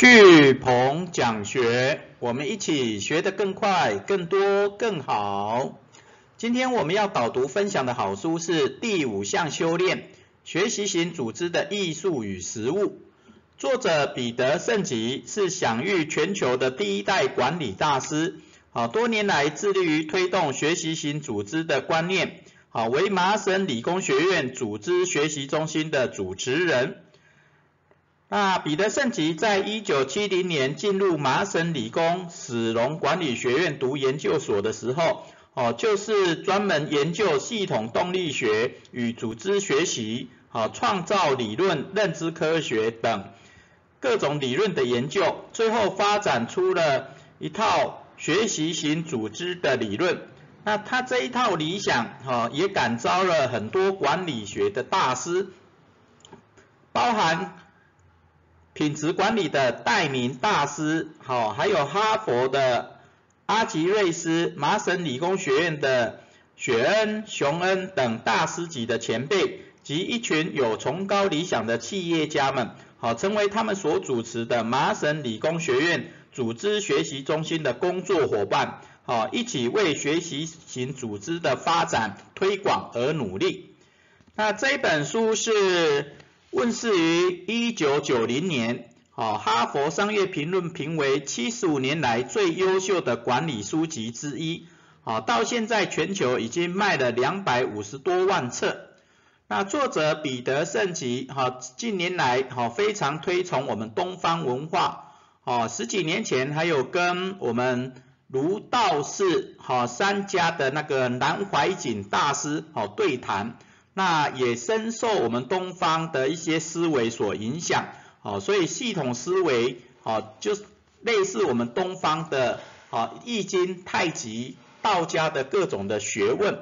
巨鹏讲学，我们一起学得更快、更多、更好。今天我们要导读分享的好书是《第五项修炼：学习型组织的艺术与实务》，作者彼得圣吉是享誉全球的第一代管理大师，好多年来致力于推动学习型组织的观念，好为麻省理工学院组织学习中心的主持人。那彼得圣吉在一九七零年进入麻省理工史隆管理学院读研究所的时候，哦，就是专门研究系统动力学与组织学习、哦创造理论、认知科学等各种理论的研究，最后发展出了一套学习型组织的理论。那他这一套理想，哈，也感召了很多管理学的大师，包含。品质管理的戴明大师，好，还有哈佛的阿吉瑞斯、麻省理工学院的雪恩、熊恩等大师级的前辈及一群有崇高理想的企业家们，好，成为他们所主持的麻省理工学院组织学习中心的工作伙伴，好，一起为学习型组织的发展推广而努力。那这本书是。问世于一九九零年，好，哈佛商业评论评为七十五年来最优秀的管理书籍之一，好，到现在全球已经卖了两百五十多万册。那作者彼得圣吉，好，近年来好非常推崇我们东方文化，好，十几年前还有跟我们儒道释，好三家的那个南怀瑾大师，好对谈。那也深受我们东方的一些思维所影响，好，所以系统思维，好，就是类似我们东方的，好，易经、太极、道家的各种的学问。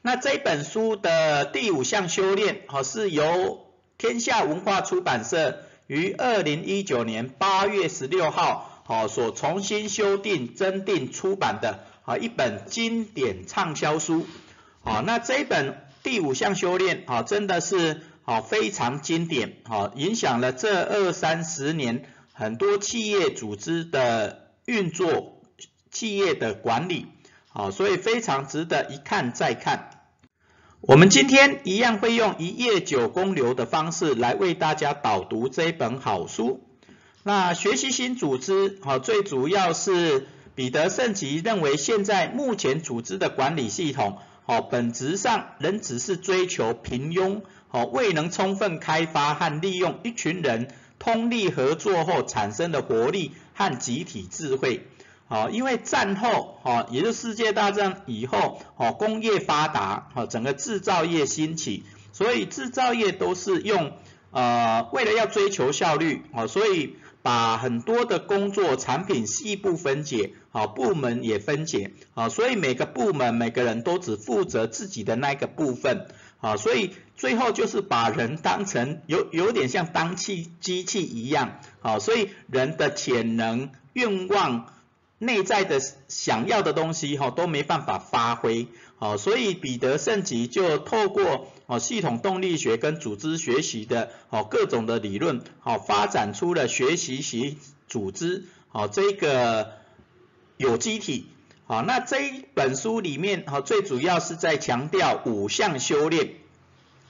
那这本书的第五项修炼，好，是由天下文化出版社于二零一九年八月十六号，好，所重新修订、增订出版的，好，一本经典畅销书，好，那这一本。第五项修炼，啊，真的是啊非常经典，啊，影响了这二三十年很多企业组织的运作、企业的管理，啊，所以非常值得一看再看。我们今天一样会用一夜九公流的方式来为大家导读这本好书。那学习型组织，好，最主要是彼得圣吉认为，现在目前组织的管理系统。好，本质上人只是追求平庸，好，未能充分开发和利用一群人通力合作后产生的活力和集体智慧。好，因为战后，好，也就世界大战以后，好，工业发达，好，整个制造业兴起，所以制造业都是用，呃，为了要追求效率，好，所以。把很多的工作产品细部分解，好部门也分解，好，所以每个部门每个人都只负责自己的那个部分，好，所以最后就是把人当成有有点像当器机器一样，好，所以人的潜能、愿望、内在的想要的东西，哈，都没办法发挥。好，所以彼得圣吉就透过哦系统动力学跟组织学习的哦各种的理论，好发展出了学习型组织，好这个有机体，好那这一本书里面好最主要是在强调五项修炼，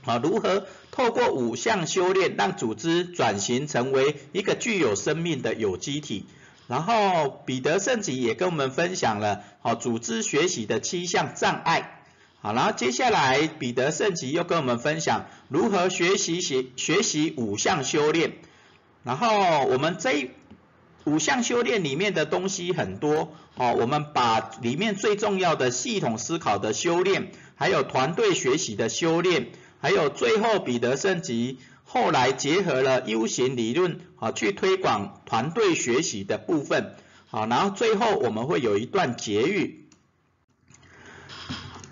好如何透过五项修炼让组织转型成为一个具有生命的有机体。然后彼得圣吉也跟我们分享了好组织学习的七项障碍，好，然后接下来彼得圣吉又跟我们分享如何学习学学习五项修炼，然后我们这五项修炼里面的东西很多，哦，我们把里面最重要的系统思考的修炼，还有团队学习的修炼，还有最后彼得圣吉。后来结合了 U 型理论，啊，去推广团队学习的部分，好，然后最后我们会有一段结语。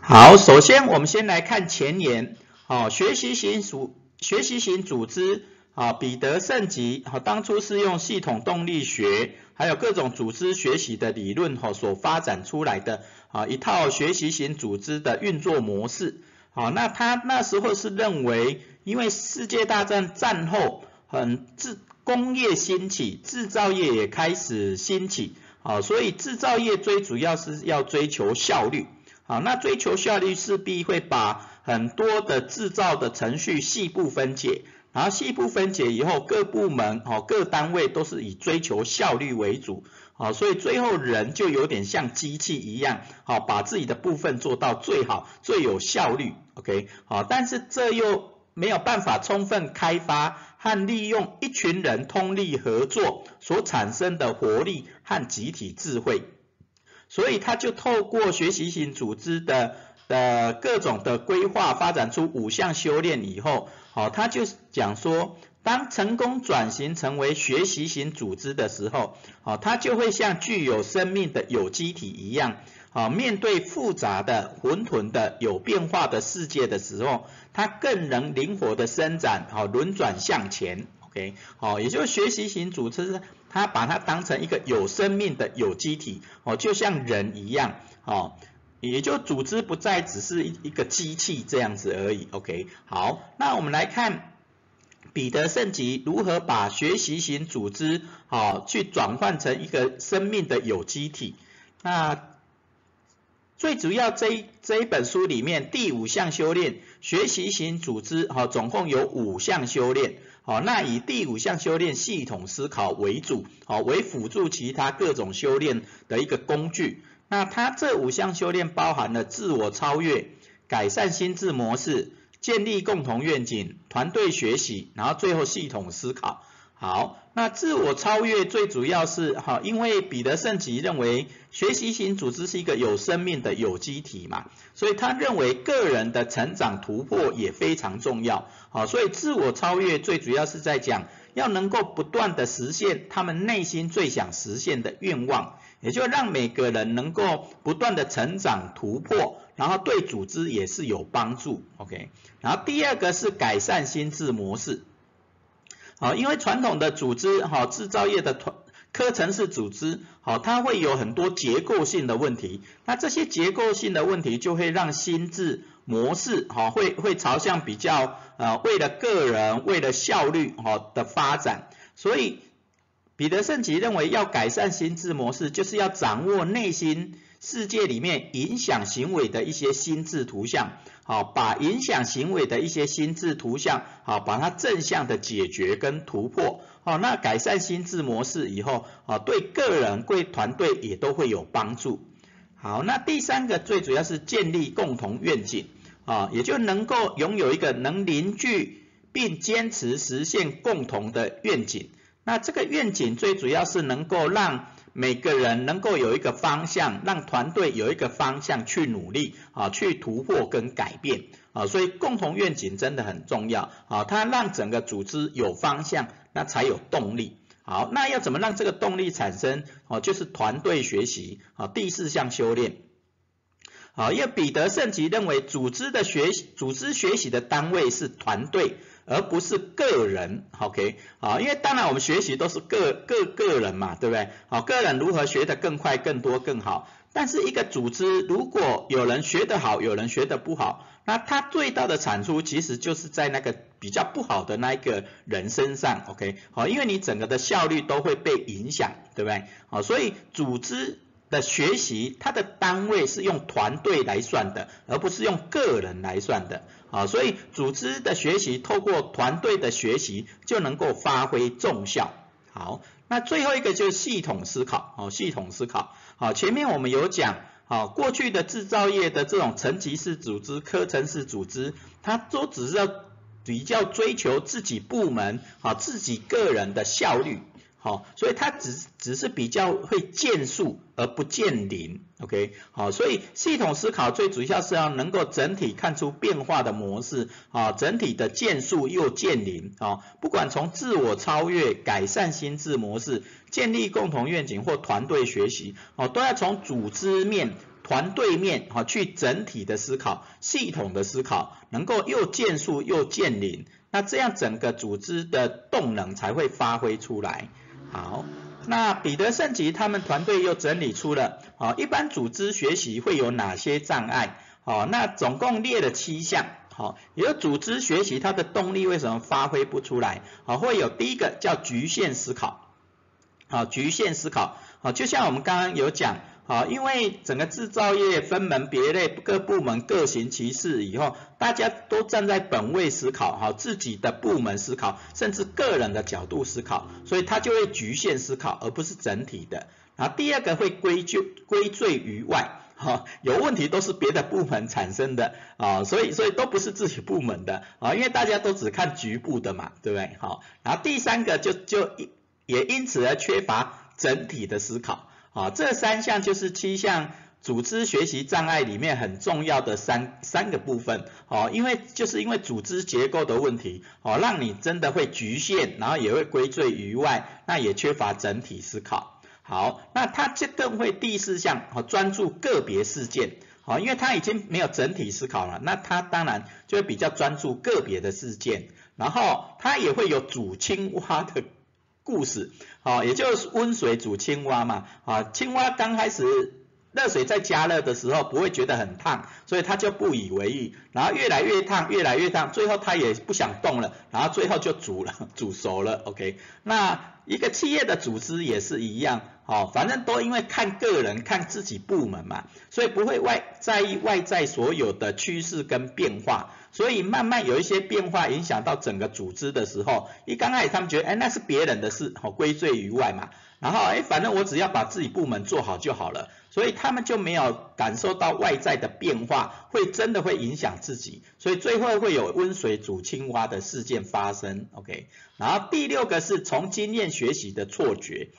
好，首先我们先来看前言，好，学习型组学习型组织，啊，彼得圣吉，啊，当初是用系统动力学，还有各种组织学习的理论，哈，所发展出来的，啊，一套学习型组织的运作模式，好，那他那时候是认为。因为世界大战战后，很制工业兴起，制造业也开始兴起，好，所以制造业最主要是要追求效率，好，那追求效率势必会把很多的制造的程序细部分解，然后细部分解以后，各部门哦各单位都是以追求效率为主，好，所以最后人就有点像机器一样，好，把自己的部分做到最好，最有效率，OK，好，但是这又没有办法充分开发。和利用一群人通力合作所产生的活力和集体智慧，所以他就透过学习型组织的的各种的规划，发展出五项修炼以后，好，他就讲说，当成功转型成为学习型组织的时候，好，它就会像具有生命的有机体一样。好，面对复杂的、混沌的、有变化的世界的时候，它更能灵活的伸展，好，轮转向前，OK，好，也就是学习型组织，它把它当成一个有生命的有机体，哦，就像人一样，哦，也就组织不再只是一一个机器这样子而已，OK，好，那我们来看彼得圣吉如何把学习型组织，好，去转换成一个生命的有机体，那。最主要这这一本书里面第五项修炼学习型组织，哈，总共有五项修炼，好，那以第五项修炼系统思考为主，好，为辅助其他各种修炼的一个工具。那它这五项修炼包含了自我超越、改善心智模式、建立共同愿景、团队学习，然后最后系统思考。好，那自我超越最主要是哈，因为彼得圣吉认为学习型组织是一个有生命的有机体嘛，所以他认为个人的成长突破也非常重要。好，所以自我超越最主要是在讲要能够不断的实现他们内心最想实现的愿望，也就让每个人能够不断的成长突破，然后对组织也是有帮助。OK，然后第二个是改善心智模式。好，因为传统的组织，哈，制造业的团科层式组织，好，它会有很多结构性的问题，那这些结构性的问题就会让心智模式，哈，会会朝向比较，呃，为了个人，为了效率，哈的发展，所以彼得圣吉认为要改善心智模式，就是要掌握内心。世界里面影响行为的一些心智图像，好，把影响行为的一些心智图像，好，把它正向的解决跟突破，好，那改善心智模式以后，啊，对个人、对团队也都会有帮助。好，那第三个最主要是建立共同愿景，啊，也就能够拥有一个能凝聚并坚持实现共同的愿景。那这个愿景最主要是能够让每个人能够有一个方向，让团队有一个方向去努力啊，去突破跟改变啊，所以共同愿景真的很重要啊，它让整个组织有方向，那才有动力。好，那要怎么让这个动力产生？哦，就是团队学习啊，第四项修炼。好，因为彼得圣吉认为组织的学习组织学习的单位是团队。而不是个人，OK，好，因为当然我们学习都是个个个人嘛，对不对？好，个人如何学得更快、更多、更好？但是一个组织如果有人学得好，有人学得不好，那他最大的产出其实就是在那个比较不好的那一个人身上，OK，好，因为你整个的效率都会被影响，对不对？好，所以组织。的学习，它的单位是用团队来算的，而不是用个人来算的，啊，所以组织的学习透过团队的学习就能够发挥重效。好，那最后一个就是系统思考，哦，系统思考，好，前面我们有讲，好，过去的制造业的这种层级式组织、科层式组织，它都只是要比较追求自己部门，啊，自己个人的效率。好，所以它只只是比较会见数而不见零，OK，好，所以系统思考最主要是要能够整体看出变化的模式，啊，整体的见数又见零，啊，不管从自我超越、改善心智模式、建立共同愿景或团队学习，哦，都要从组织面、团队面，啊，去整体的思考、系统的思考，能够又见数又见零，那这样整个组织的动能才会发挥出来。好，那彼得圣吉他们团队又整理出了，哦，一般组织学习会有哪些障碍？哦，那总共列了七项，好，也有组织学习它的动力为什么发挥不出来？好，会有第一个叫局限思考，好，局限思考，好，就像我们刚刚有讲，好，因为整个制造业分门别类，各部门各行其事以后，大家都站在本位思考，哈，自己的部门思考，甚至个人的角度思考，所以它就会局限思考，而不是整体的。然后第二个会归咎归罪于外。哈，有问题都是别的部门产生的啊，所以所以都不是自己部门的啊，因为大家都只看局部的嘛，对不对？好，然后第三个就就也因此而缺乏整体的思考啊，这三项就是七项组织学习障碍里面很重要的三三个部分哦，因为就是因为组织结构的问题哦，让你真的会局限，然后也会归罪于外，那也缺乏整体思考。好，那他就更会第四项，好专注个别事件，好，因为他已经没有整体思考了，那他当然就会比较专注个别的事件，然后他也会有煮青蛙的故事，好，也就是温水煮青蛙嘛，啊，青蛙刚开始。热水在加热的时候不会觉得很烫，所以它就不以为意，然后越来越烫，越来越烫，最后它也不想动了，然后最后就煮了，煮熟了，OK。那一个企业的组织也是一样，哦，反正都因为看个人，看自己部门嘛，所以不会外在意外在所有的趋势跟变化，所以慢慢有一些变化影响到整个组织的时候，一刚开始他们觉得，哎，那是别人的事，哦，归罪于外嘛。然后哎，反正我只要把自己部门做好就好了，所以他们就没有感受到外在的变化，会真的会影响自己，所以最后会有温水煮青蛙的事件发生。OK，然后第六个是从经验学习的错觉。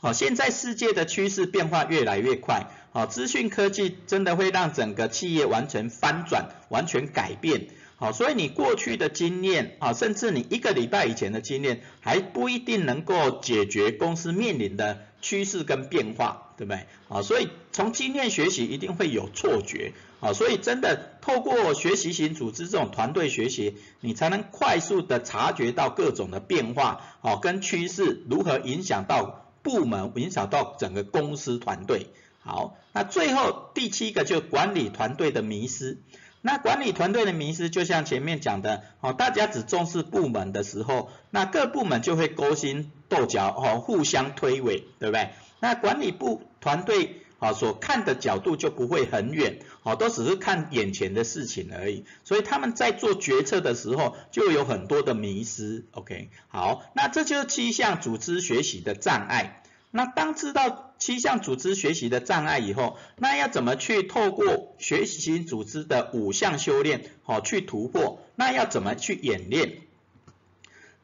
好，现在世界的趋势变化越来越快，好，资讯科技真的会让整个企业完全翻转，完全改变。好，所以你过去的经验啊，甚至你一个礼拜以前的经验，还不一定能够解决公司面临的趋势跟变化，对不对？啊，所以从经验学习一定会有错觉，啊，所以真的透过学习型组织这种团队学习，你才能快速的察觉到各种的变化，哦，跟趋势如何影响到部门，影响到整个公司团队。好，那最后第七个就管理团队的迷失。那管理团队的迷失，就像前面讲的，哦，大家只重视部门的时候，那各部门就会勾心斗角，哦，互相推诿，对不对？那管理部团队，哦，所看的角度就不会很远，哦，都只是看眼前的事情而已，所以他们在做决策的时候，就有很多的迷失。OK，好，那这就是七项组织学习的障碍。那当知道七项组织学习的障碍以后，那要怎么去透过学习型组织的五项修炼，好去突破？那要怎么去演练？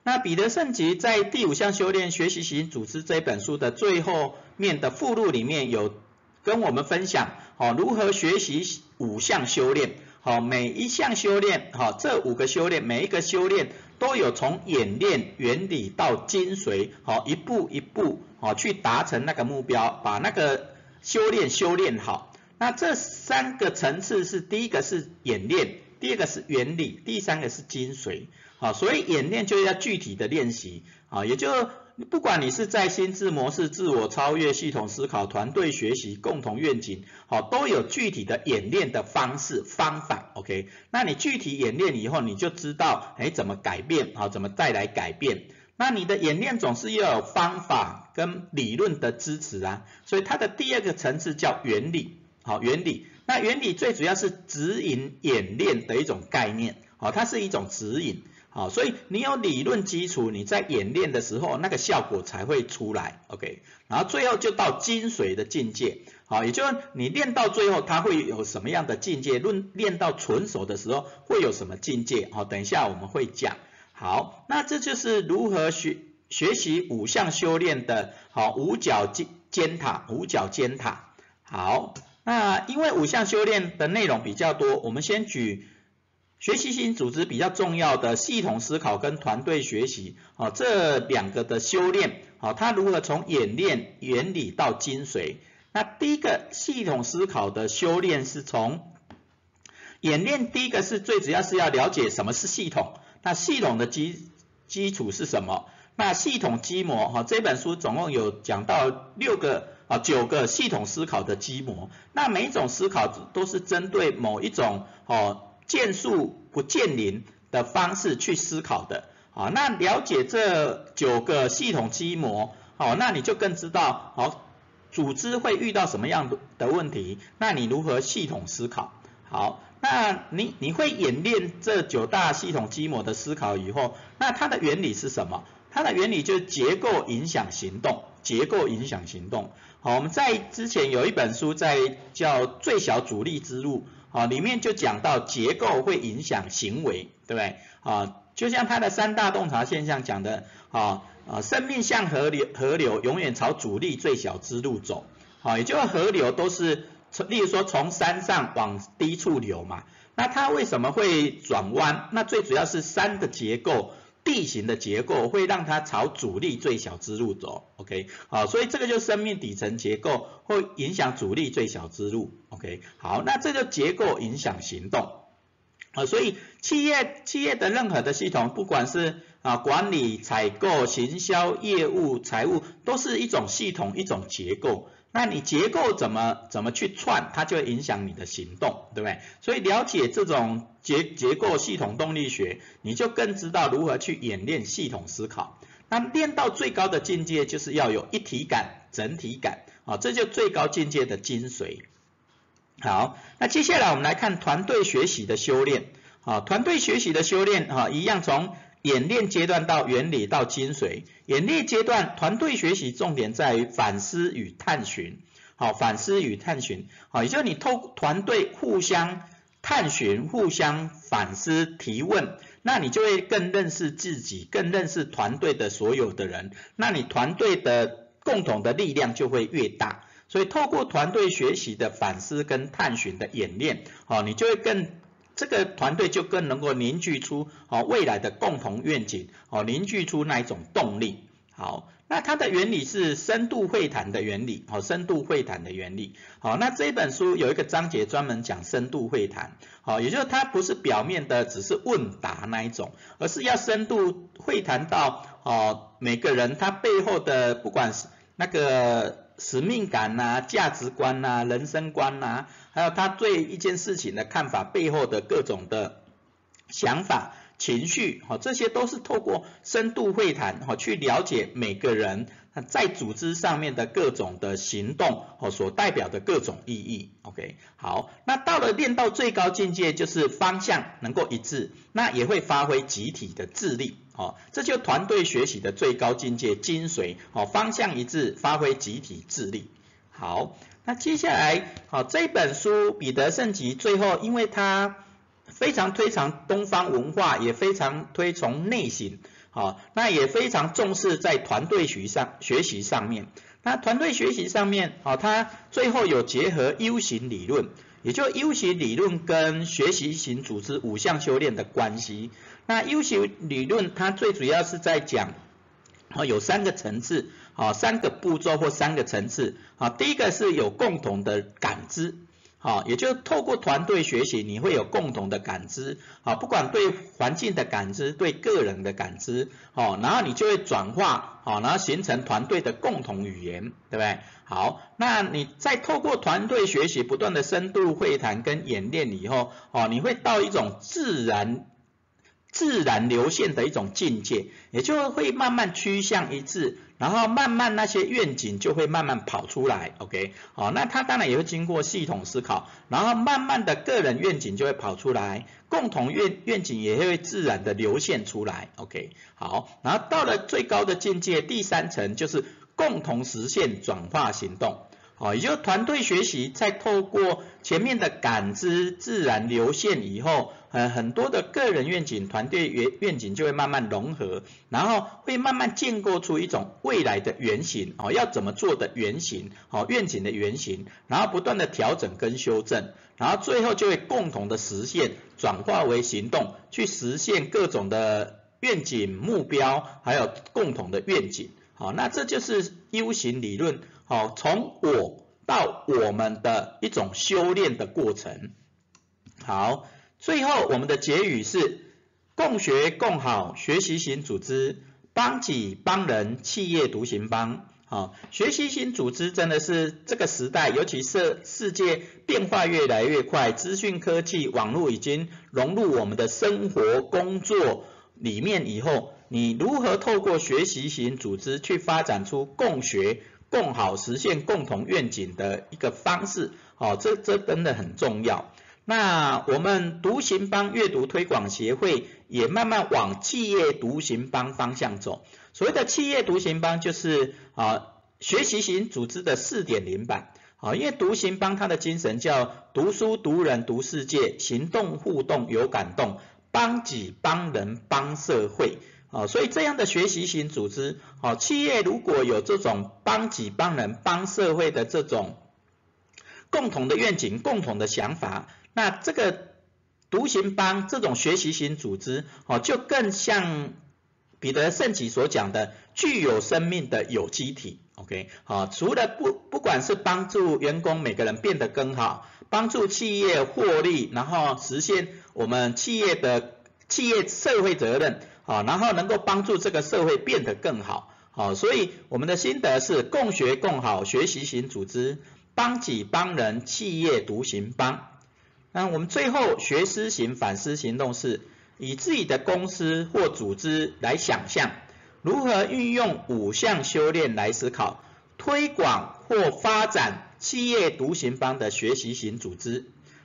那彼得圣吉在第五项修炼学习型组织这本书的最后面的附录里面有跟我们分享，好如何学习五项修炼，好每一项修炼，好这五个修炼，每一个修炼都有从演练原理到精髓，好一步一步。哦，去达成那个目标，把那个修炼修炼好。那这三个层次是第一个是演练，第二个是原理，第三个是精髓。好，所以演练就要具体的练习。啊，也就不管你是在心智模式、自我超越、系统思考、团队学习、共同愿景，好，都有具体的演练的方式方法。OK，那你具体演练以后，你就知道，哎，怎么改变，好，怎么带来改变。那你的演练总是要有方法跟理论的支持啊，所以它的第二个层次叫原理，好原理。那原理最主要是指引演练的一种概念，好，它是一种指引，好，所以你有理论基础，你在演练的时候那个效果才会出来，OK。然后最后就到精髓的境界，好，也就是你练到最后它会有什么样的境界，论练到纯熟的时候会有什么境界，好，等一下我们会讲。好，那这就是如何学学习五项修炼的，好五角尖尖塔，五角尖塔。好，那因为五项修炼的内容比较多，我们先举学习型组织比较重要的系统思考跟团队学习，好这两个的修炼，好它如何从演练原理到精髓。那第一个系统思考的修炼是从演练，第一个是最主要是要了解什么是系统。那系统的基基础是什么？那系统基模哈，这本书总共有讲到六个啊九个系统思考的基模。那每一种思考都是针对某一种哦见树不见林的方式去思考的。好，那了解这九个系统基模，好，那你就更知道，好，组织会遇到什么样的的问题，那你如何系统思考？好，那你你会演练这九大系统基模的思考以后，那它的原理是什么？它的原理就是结构影响行动，结构影响行动。好，我们在之前有一本书在叫最小阻力之路，啊，里面就讲到结构会影响行为，对不对？啊。就像他的三大洞察现象讲的，啊啊，生命像河流，河流永远朝阻力最小之路走，好，也就是河流都是，例如说从山上往低处流嘛，那它为什么会转弯？那最主要是山的结构、地形的结构会让它朝阻力最小之路走，OK，好，所以这个就是生命底层结构会影响阻力最小之路，OK，好，那这个结构影响行动。啊，所以企业企业的任何的系统，不管是啊管理、采购、行销、业务、财务，都是一种系统、一种结构。那你结构怎么怎么去串，它就影响你的行动，对不对？所以了解这种结结构系统动力学，你就更知道如何去演练系统思考。那练到最高的境界，就是要有一体感、整体感啊，这就最高境界的精髓。好，那接下来我们来看团队学习的修炼。啊，团队学习的修炼，哈，一样从演练阶段到原理到精髓。演练阶段，团队学习重点在于反思与探寻。好，反思与探寻，好，也就是你透团队互相探寻、互相反思、提问，那你就会更认识自己，更认识团队的所有的人，那你团队的共同的力量就会越大。所以透过团队学习的反思跟探寻的演练，好，你就会更这个团队就更能够凝聚出好未来的共同愿景，好凝聚出那一种动力。好，那它的原理是深度会谈的原理，好深度会谈的原理。好，那这本书有一个章节专门讲深度会谈，好，也就是它不是表面的只是问答那一种，而是要深度会谈到哦每个人他背后的不管是那个。使命感呐，价值观呐，人生观呐，还有他对一件事情的看法背后的各种的想法、情绪，哈，这些都是透过深度会谈，哈，去了解每个人在组织上面的各种的行动，哦，所代表的各种意义。OK，好，那到了练到最高境界，就是方向能够一致，那也会发挥集体的智力。哦，这就团队学习的最高境界精髓，哦，方向一致，发挥集体智力。好，那接下来，好，这本书《彼得圣吉》最后，因为它非常推崇东方文化，也非常推崇内省，好，那也非常重视在团队学上学习上面。那团队学习上面，好，它最后有结合 U 型理论，也就 U 型理论跟学习型组织五项修炼的关系。那 U 型理论它最主要是在讲，啊有三个层次，啊三个步骤或三个层次，啊第一个是有共同的感知，好，也就透过团队学习，你会有共同的感知，好，不管对环境的感知，对个人的感知，哦，然后你就会转化，好，然后形成团队的共同语言，对不对？好，那你在透过团队学习，不断的深度会谈跟演练以后，哦，你会到一种自然。自然流线的一种境界，也就会慢慢趋向一致，然后慢慢那些愿景就会慢慢跑出来，OK，好，那他当然也会经过系统思考，然后慢慢的个人愿景就会跑出来，共同愿愿景也会自然的流线出来，OK，好，然后到了最高的境界，第三层就是共同实现转化行动。哦，也就团队学习，在透过前面的感知自然流线以后，呃，很多的个人愿景、团队愿愿景就会慢慢融合，然后会慢慢建构出一种未来的原型，哦，要怎么做的原型，哦，愿景的原型，然后不断的调整跟修正，然后最后就会共同的实现，转化为行动，去实现各种的愿景目标，还有共同的愿景，好，那这就是 U 型理论。好，从我到我们的一种修炼的过程。好，最后我们的结语是：共学共好，学习型组织，帮己帮人，企业独行帮。好，学习型组织真的是这个时代，尤其是世界变化越来越快，资讯科技、网络已经融入我们的生活、工作里面以后，你如何透过学习型组织去发展出共学、共好、实现共同愿景的一个方式？好，这这真的很重要。那我们独行帮阅读推广协会也慢慢往企业独行帮方向走。所谓的企业独行帮就是啊学习型组织的四点零版。啊，因为独行帮它的精神叫读书读人读世界，行动互动有感动，帮己帮人帮社会。啊，所以这样的学习型组织，哦企业如果有这种帮己帮人帮社会的这种共同的愿景、共同的想法。那这个独行帮这种学习型组织，哦，就更像彼得圣吉所讲的具有生命的有机体，OK，好，除了不不管是帮助员工每个人变得更好，帮助企业获利，然后实现我们企业的企业社会责任，好，然后能够帮助这个社会变得更好，好，所以我们的心得是共学共好学习型组织，帮己帮人企业独行帮。那我们最后学思型反思行动是以自己的公司或组织来想象，如何运用五项修炼来思考，推广或发展企业独行帮的学习型组织。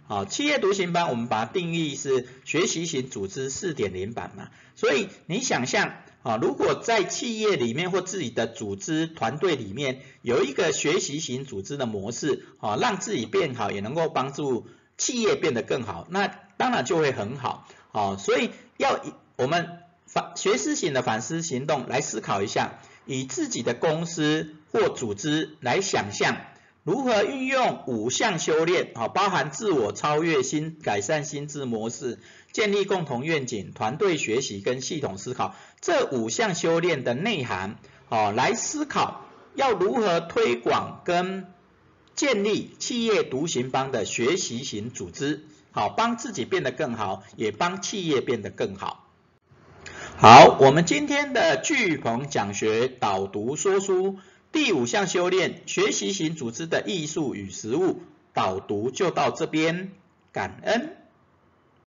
好，企业独行班我们把它定义是学习型组织四点零版嘛，所以你想象啊，如果在企业里面或自己的组织团队里面有一个学习型组织的模式，啊，让自己变好，也能够帮助。企业变得更好，那当然就会很好，啊，所以要以我们反学思型的反思行动来思考一下，以自己的公司或组织来想象，如何运用五项修炼，啊，包含自我超越、新改善心智模式、建立共同愿景、团队学习跟系统思考这五项修炼的内涵，哦，来思考要如何推广跟。建立企业独行帮的学习型组织，好帮自己变得更好，也帮企业变得更好。好，我们今天的巨鹏讲学导读说书第五项修炼学习型组织的艺术与实务导读就到这边，感恩。